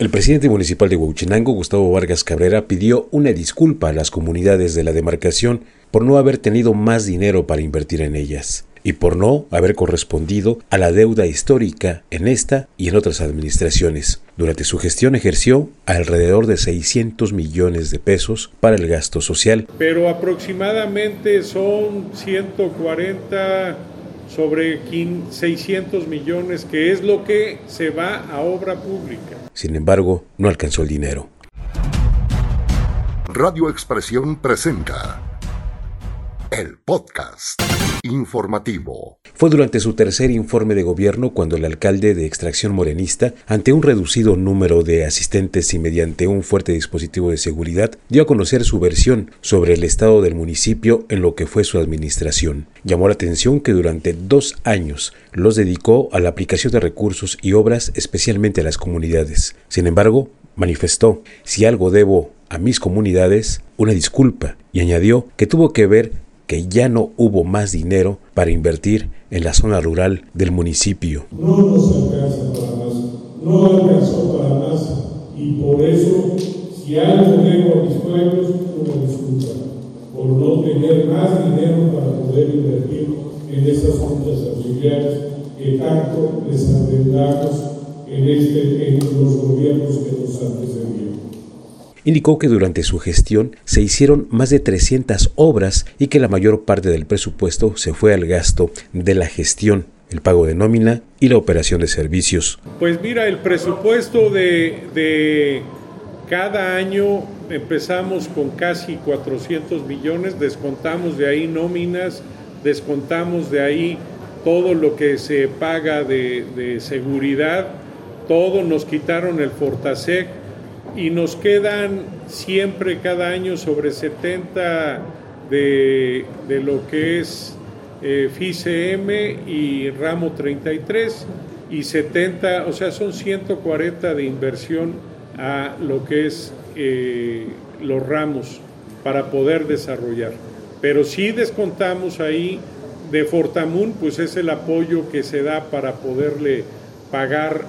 El presidente municipal de Huachinango, Gustavo Vargas Cabrera, pidió una disculpa a las comunidades de la demarcación por no haber tenido más dinero para invertir en ellas y por no haber correspondido a la deuda histórica en esta y en otras administraciones. Durante su gestión ejerció alrededor de 600 millones de pesos para el gasto social. Pero aproximadamente son 140 sobre 600 millones, que es lo que se va a obra pública. Sin embargo, no alcanzó el dinero. Radio Expresión presenta el podcast informativo. Fue durante su tercer informe de gobierno cuando el alcalde de extracción morenista, ante un reducido número de asistentes y mediante un fuerte dispositivo de seguridad, dio a conocer su versión sobre el estado del municipio en lo que fue su administración. Llamó la atención que durante dos años los dedicó a la aplicación de recursos y obras especialmente a las comunidades. Sin embargo, manifestó, si algo debo a mis comunidades, una disculpa, y añadió que tuvo que ver que ya no hubo más dinero para invertir en la zona rural del municipio. No nos alcanza para más, no alcanzó para más y por eso si algo debo a mis pueblos, una disculpa por no tener más dinero para poder invertir en esas juntas auxiliares que tanto les en, este, en los gobiernos que nos antecedieron. Indicó que durante su gestión se hicieron más de 300 obras y que la mayor parte del presupuesto se fue al gasto de la gestión, el pago de nómina y la operación de servicios. Pues mira, el presupuesto de, de cada año empezamos con casi 400 millones, descontamos de ahí nóminas, descontamos de ahí todo lo que se paga de, de seguridad, todo nos quitaron el Fortasec, y nos quedan siempre cada año sobre 70 de, lo que es eh, FICM y ramo 33 y 70, o sea, son 140 de inversión a lo que es eh, los ramos para poder desarrollar. Pero si descontamos ahí de Fortamun, pues es el apoyo que se da para poderle pagar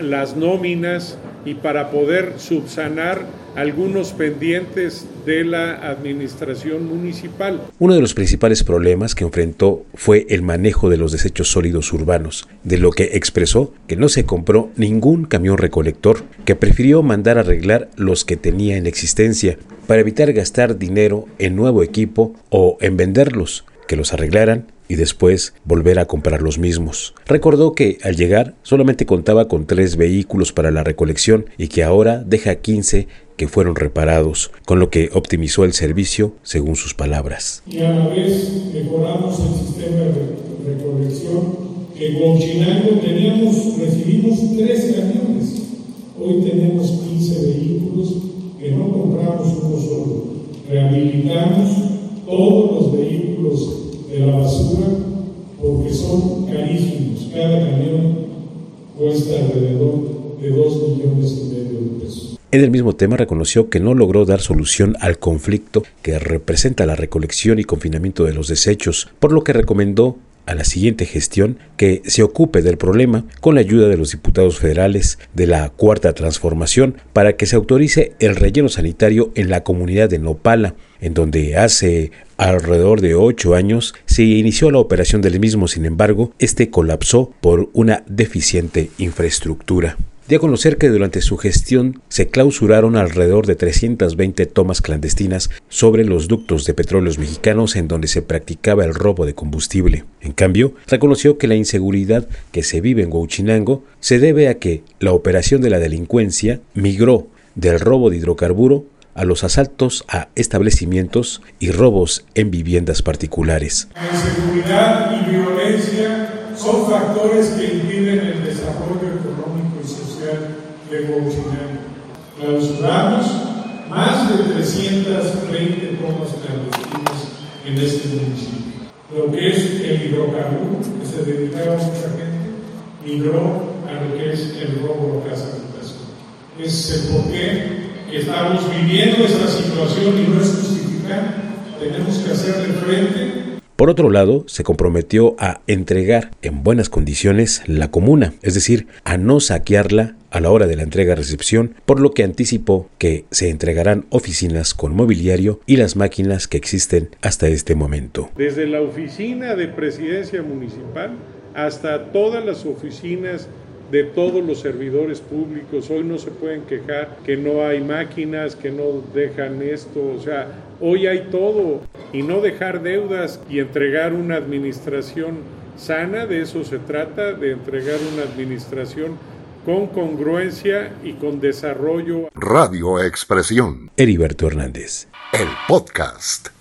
las nóminas y para poder subsanar algunos pendientes de la administración municipal. Uno de los principales problemas que enfrentó fue el manejo de los desechos sólidos urbanos, de lo que expresó que no se compró ningún camión recolector, que prefirió mandar arreglar los que tenía en existencia, para evitar gastar dinero en nuevo equipo o en venderlos, que los arreglaran y después volver a comprar los mismos. Recordó que al llegar solamente contaba con tres vehículos para la recolección y que ahora deja 15 que fueron reparados, con lo que optimizó el servicio según sus palabras. Y a la vez mejoramos el sistema de recolección. En Huachinango teníamos, recibimos tres camiones, hoy tenemos 15 vehículos que no compramos uno solo. Rehabilitamos todos los vehículos de la basura porque son carísimos. Cada camión cuesta alrededor de 2 millones y medio de pesos. En el mismo tema reconoció que no logró dar solución al conflicto que representa la recolección y confinamiento de los desechos, por lo que recomendó a la siguiente gestión que se ocupe del problema con la ayuda de los diputados federales de la Cuarta Transformación para que se autorice el relleno sanitario en la comunidad de Nopala, en donde hace alrededor de ocho años se inició la operación del mismo, sin embargo, este colapsó por una deficiente infraestructura dio a conocer que durante su gestión se clausuraron alrededor de 320 tomas clandestinas sobre los ductos de petróleos mexicanos en donde se practicaba el robo de combustible. En cambio, reconoció que la inseguridad que se vive en Huachinango se debe a que la operación de la delincuencia migró del robo de hidrocarburo a los asaltos a establecimientos y robos en viviendas particulares. La inseguridad y violencia son factores que impiden el desarrollo de Huachinango. Clausuramos más de 320 tomas clandestinas en este municipio. Lo que es el hidrocarburo, que se dedicaba a mucha gente, migró a lo que es el robo a casa de. Ese es el porqué estamos viviendo esta situación y no es justificar, tenemos que hacerle frente. Por otro lado, se comprometió a entregar en buenas condiciones la comuna, es decir, a no saquearla a la hora de la entrega-recepción, por lo que anticipó que se entregarán oficinas con mobiliario y las máquinas que existen hasta este momento. Desde la oficina de presidencia municipal hasta todas las oficinas de todos los servidores públicos. Hoy no se pueden quejar que no hay máquinas, que no dejan esto. O sea, hoy hay todo. Y no dejar deudas y entregar una administración sana, de eso se trata, de entregar una administración con congruencia y con desarrollo. Radio Expresión. Heriberto Hernández. El podcast.